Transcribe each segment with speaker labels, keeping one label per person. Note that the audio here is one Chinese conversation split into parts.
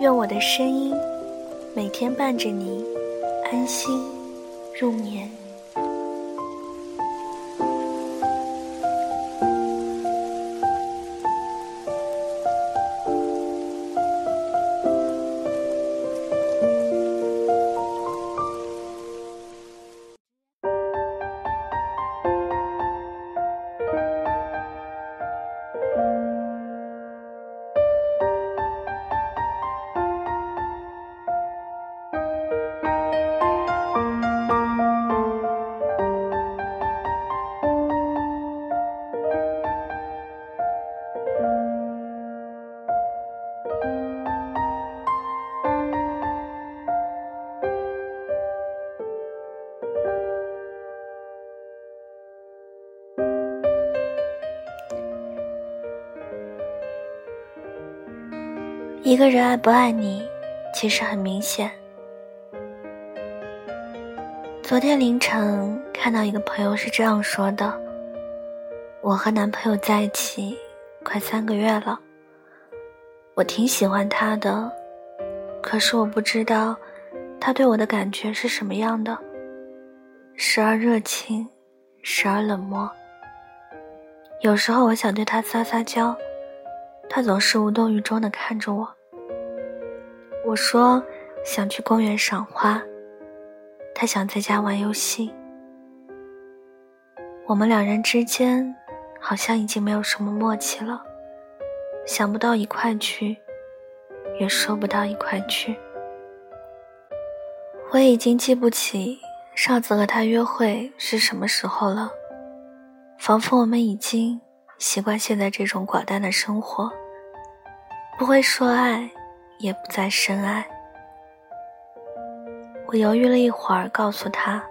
Speaker 1: 愿我的声音每天伴着你安心入眠。一个人爱不爱你，其实很明显。昨天凌晨看到一个朋友是这样说的：“我和男朋友在一起快三个月了，我挺喜欢他的，可是我不知道他对我的感觉是什么样的，时而热情，时而冷漠。有时候我想对他撒撒娇。”他总是无动于衷地看着我。我说想去公园赏花，他想在家玩游戏。我们两人之间好像已经没有什么默契了，想不到一块去，也说不到一块去。我已经记不起上次和他约会是什么时候了，仿佛我们已经习惯现在这种寡淡的生活。不会说爱，也不再深爱。我犹豫了一会儿，告诉他：“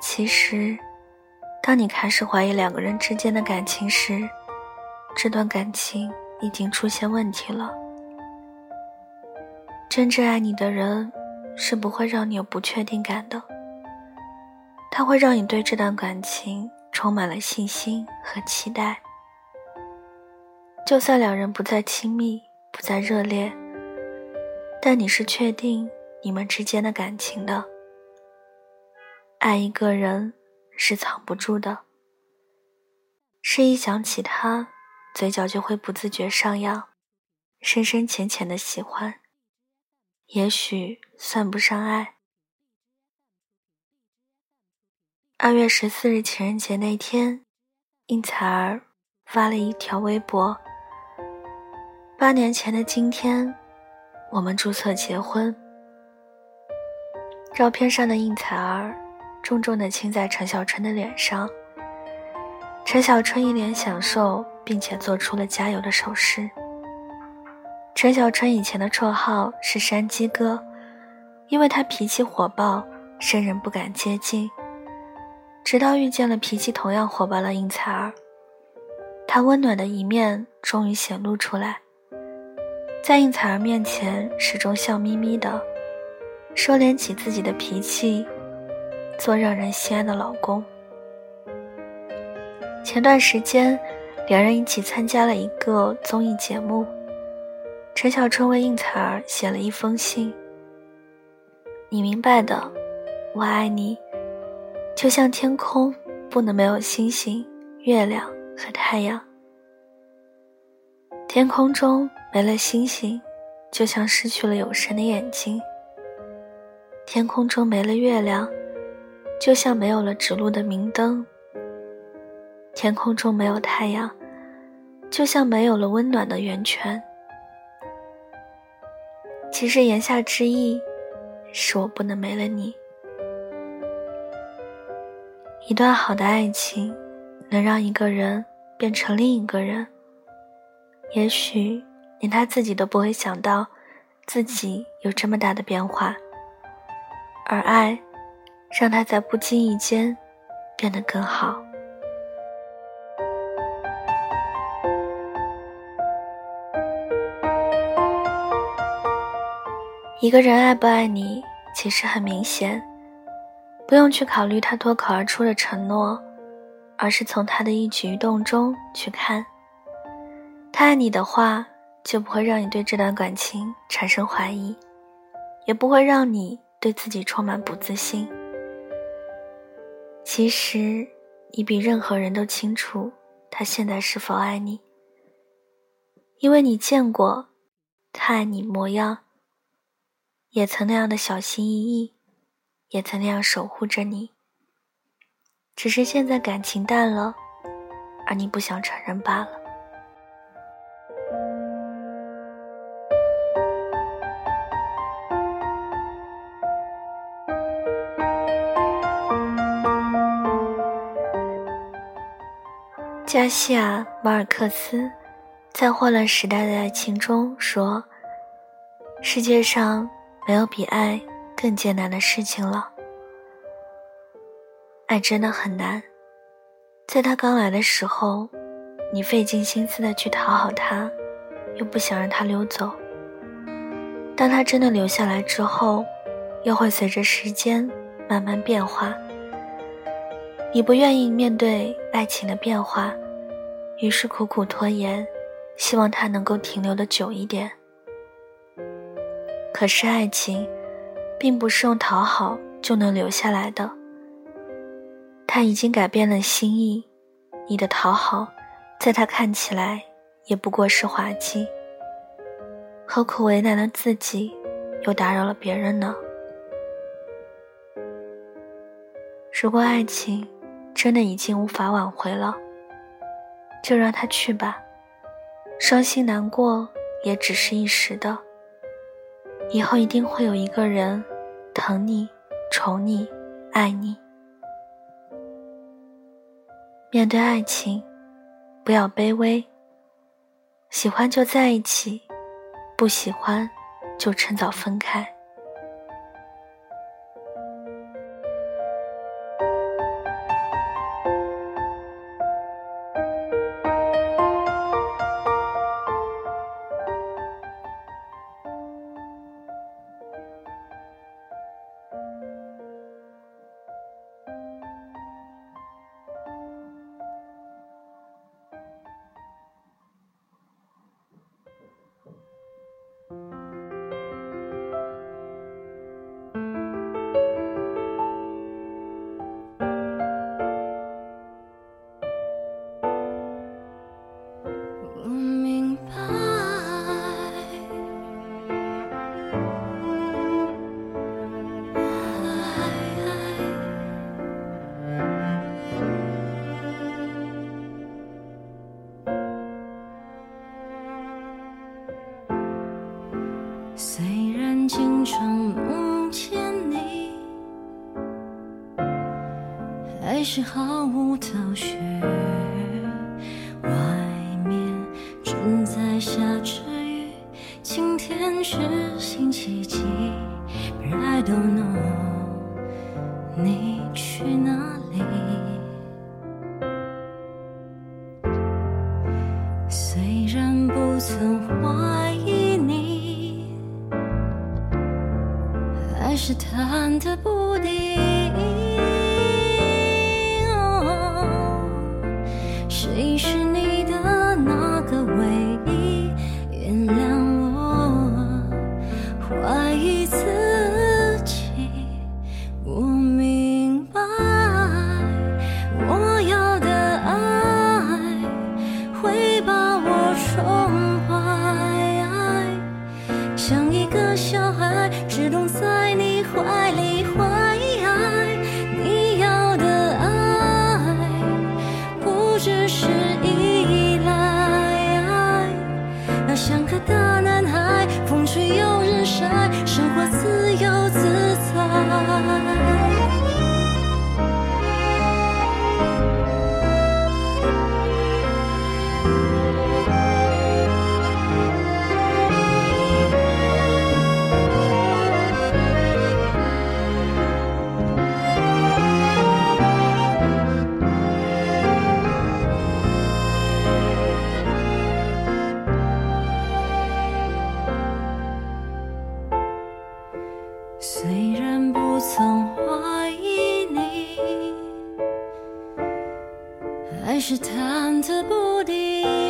Speaker 1: 其实，当你开始怀疑两个人之间的感情时，这段感情已经出现问题了。真正爱你的人，是不会让你有不确定感的。他会让你对这段感情充满了信心和期待。就算两人不再亲密。”不再热烈，但你是确定你们之间的感情的。爱一个人是藏不住的，是一想起他，嘴角就会不自觉上扬，深深浅浅的喜欢，也许算不上爱。二月十四日情人节那天，应采儿发了一条微博。八年前的今天，我们注册结婚。照片上的应采儿重重的亲在陈小春的脸上。陈小春一脸享受，并且做出了加油的手势。陈小春以前的绰号是山鸡哥，因为他脾气火爆，生人不敢接近。直到遇见了脾气同样火爆的应采儿，他温暖的一面终于显露出来。在应采儿面前，始终笑眯眯的，收敛起自己的脾气，做让人心安的老公。前段时间，两人一起参加了一个综艺节目，陈小春为应采儿写了一封信：“你明白的，我爱你，就像天空不能没有星星、月亮和太阳，天空中。”没了星星，就像失去了有神的眼睛；天空中没了月亮，就像没有了指路的明灯；天空中没有太阳，就像没有了温暖的源泉。其实言下之意，是我不能没了你。一段好的爱情，能让一个人变成另一个人，也许。连他自己都不会想到，自己有这么大的变化，而爱让他在不经意间变得更好。一个人爱不爱你，其实很明显，不用去考虑他脱口而出的承诺，而是从他的一举一动中去看。他爱你的话，就不会让你对这段感情产生怀疑，也不会让你对自己充满不自信。其实，你比任何人都清楚他现在是否爱你，因为你见过他爱你模样。也曾那样的小心翼翼，也曾那样守护着你。只是现在感情淡了，而你不想承认罢了。加西亚·马尔克斯在《混乱时代的爱情》中说：“世界上。”没有比爱更艰难的事情了。爱真的很难，在他刚来的时候，你费尽心思的去讨好他，又不想让他溜走。当他真的留下来之后，又会随着时间慢慢变化。你不愿意面对爱情的变化，于是苦苦拖延，希望他能够停留的久一点。可是爱情，并不是用讨好就能留下来的。他已经改变了心意，你的讨好，在他看起来也不过是滑稽。何苦为难了自己，又打扰了别人呢？如果爱情真的已经无法挽回了，就让他去吧，伤心难过也只是一时的。以后一定会有一个人疼你、宠你、爱你。面对爱情，不要卑微。喜欢就在一起，不喜欢就趁早分开。
Speaker 2: 是毫无头绪，外面正在下着雨，今天是星期几？But I don't know，是忐忑不定？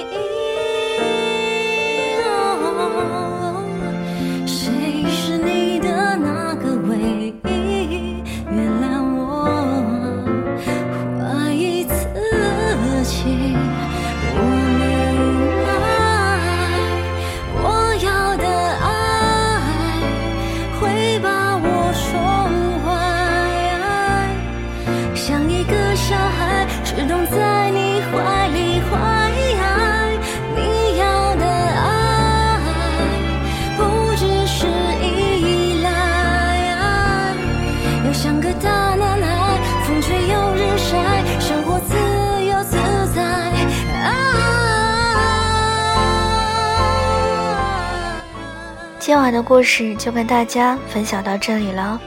Speaker 1: 今晚的故事就跟大家分享到这里了，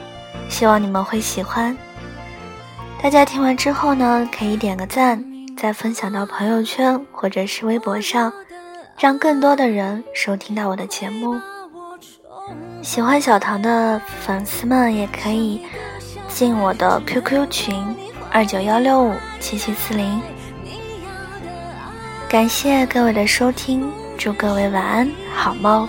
Speaker 1: 希望你们会喜欢。大家听完之后呢，可以点个赞，再分享到朋友圈或者是微博上，让更多的人收听到我的节目。喜欢小唐的粉丝们也可以进我的 QQ 群二九幺六五七七四零。感谢各位的收听，祝各位晚安，好梦。